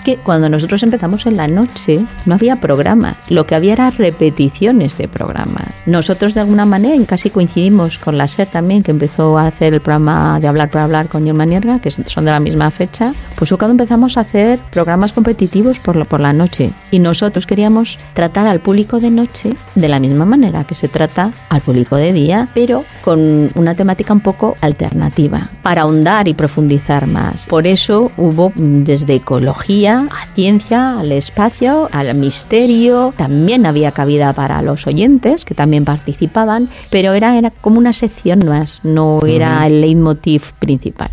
Es que cuando nosotros empezamos en la noche no había programas, lo que había era repeticiones de programas. Nosotros de alguna manera casi coincidimos con la SER también, que empezó a hacer el programa de Hablar para Hablar con John Manierga, que son de la misma fecha, pues cuando empezamos a hacer programas competitivos por la, por la noche. Y nosotros queríamos tratar al público de noche de la misma manera que se trata al público de día, pero con una temática un poco alternativa, para ahondar y profundizar más. Por eso hubo mm, desde ecología a ciencia, al espacio, al misterio, también había cabida para los oyentes que también participaban, pero era, era como una sección más, no era el leitmotiv principal.